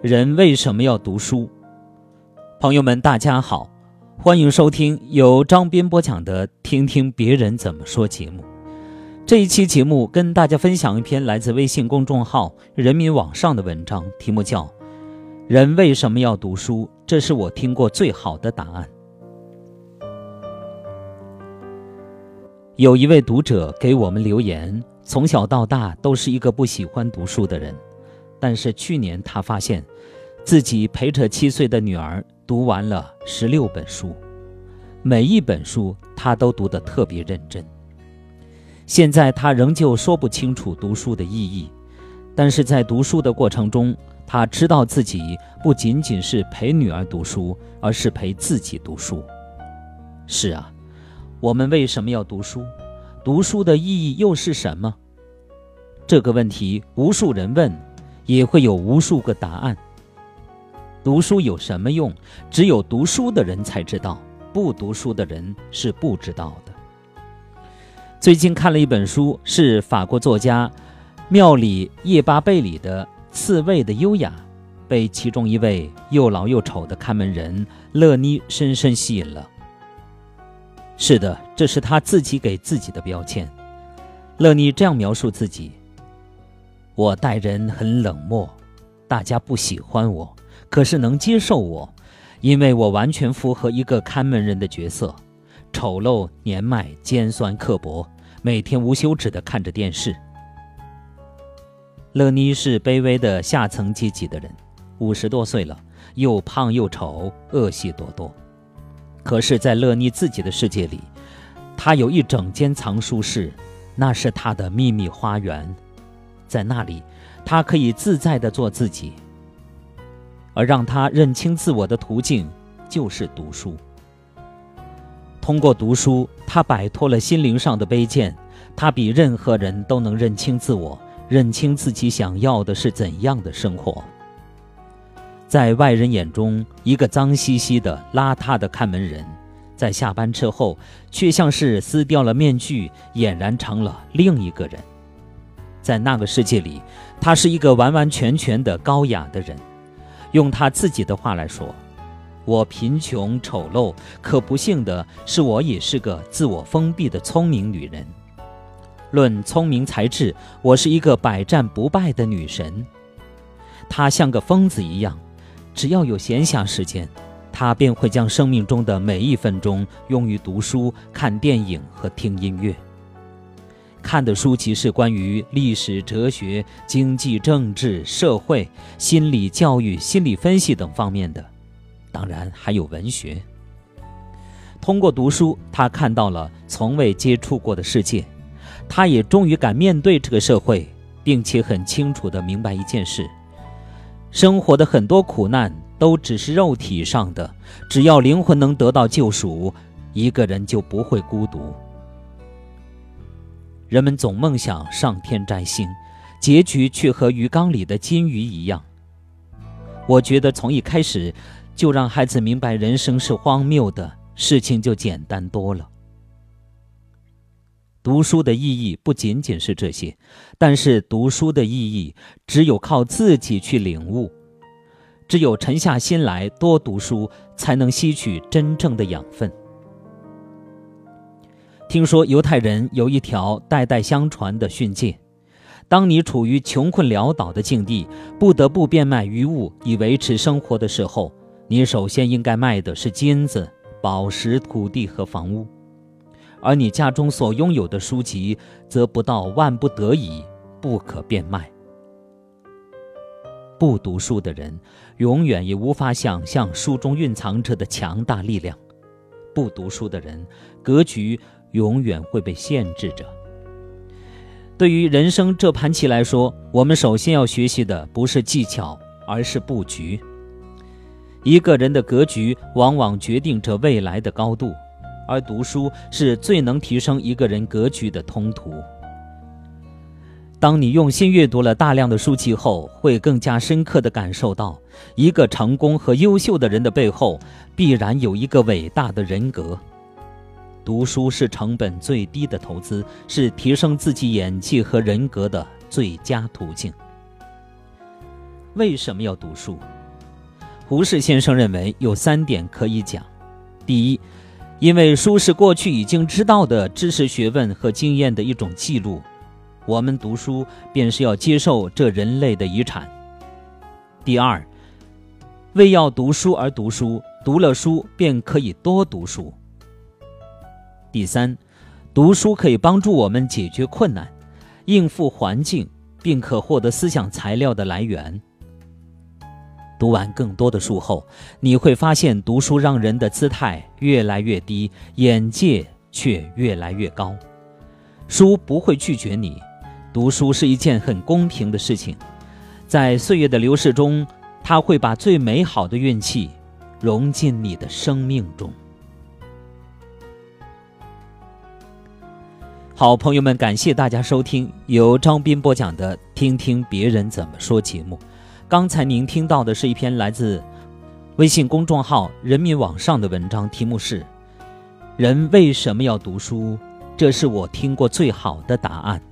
人为什么要读书？朋友们，大家好，欢迎收听由张斌播讲的《听听别人怎么说》节目。这一期节目跟大家分享一篇来自微信公众号“人民网上”的文章，题目叫《人为什么要读书》，这是我听过最好的答案。有一位读者给我们留言，从小到大都是一个不喜欢读书的人。但是去年他发现，自己陪着七岁的女儿读完了十六本书，每一本书他都读得特别认真。现在他仍旧说不清楚读书的意义，但是在读书的过程中，他知道自己不仅仅是陪女儿读书，而是陪自己读书。是啊，我们为什么要读书？读书的意义又是什么？这个问题无数人问。也会有无数个答案。读书有什么用？只有读书的人才知道，不读书的人是不知道的。最近看了一本书，是法国作家庙里叶巴贝里的《刺猬的优雅》，被其中一位又老又丑的看门人乐妮深深吸引了。是的，这是他自己给自己的标签。乐妮这样描述自己。我待人很冷漠，大家不喜欢我，可是能接受我，因为我完全符合一个看门人的角色：丑陋、年迈、尖酸刻薄，每天无休止地看着电视。乐妮是卑微的下层阶级的人，五十多岁了，又胖又丑，恶习多多。可是，在乐妮自己的世界里，她有一整间藏书室，那是她的秘密花园。在那里，他可以自在地做自己，而让他认清自我的途径就是读书。通过读书，他摆脱了心灵上的卑贱，他比任何人都能认清自我，认清自己想要的是怎样的生活。在外人眼中，一个脏兮兮的、邋遢的看门人，在下班之后，却像是撕掉了面具，俨然成了另一个人。在那个世界里，他是一个完完全全的高雅的人。用他自己的话来说：“我贫穷丑陋，可不幸的是，我也是个自我封闭的聪明女人。论聪明才智，我是一个百战不败的女神。她像个疯子一样，只要有闲暇时间，她便会将生命中的每一分钟用于读书、看电影和听音乐。”看的书籍是关于历史、哲学、经济、政治、社会、心理、教育、心理分析等方面的，当然还有文学。通过读书，他看到了从未接触过的世界，他也终于敢面对这个社会，并且很清楚地明白一件事：生活的很多苦难都只是肉体上的，只要灵魂能得到救赎，一个人就不会孤独。人们总梦想上天摘星，结局却和鱼缸里的金鱼一样。我觉得从一开始就让孩子明白人生是荒谬的，事情就简单多了。读书的意义不仅仅是这些，但是读书的意义只有靠自己去领悟，只有沉下心来多读书，才能吸取真正的养分。听说犹太人有一条代代相传的训诫：当你处于穷困潦倒的境地，不得不变卖余物以维持生活的时候，你首先应该卖的是金子、宝石、土地和房屋，而你家中所拥有的书籍，则不到万不得已不可变卖。不读书的人，永远也无法想象书中蕴藏着的强大力量。不读书的人，格局。永远会被限制着。对于人生这盘棋来说，我们首先要学习的不是技巧，而是布局。一个人的格局往往决定着未来的高度，而读书是最能提升一个人格局的通途。当你用心阅读了大量的书籍后，会更加深刻地感受到，一个成功和优秀的人的背后，必然有一个伟大的人格。读书是成本最低的投资，是提升自己演技和人格的最佳途径。为什么要读书？胡适先生认为有三点可以讲：第一，因为书是过去已经知道的知识、学问和经验的一种记录，我们读书便是要接受这人类的遗产；第二，为要读书而读书，读了书便可以多读书；第三，读书可以帮助我们解决困难、应付环境，并可获得思想材料的来源。读完更多的书后，你会发现读书让人的姿态越来越低，眼界却越来越高。书不会拒绝你，读书是一件很公平的事情。在岁月的流逝中，它会把最美好的运气融进你的生命中。好，朋友们，感谢大家收听由张斌播讲的《听听别人怎么说》节目。刚才您听到的是一篇来自微信公众号“人民网上”的文章，题目是“人为什么要读书？这是我听过最好的答案。”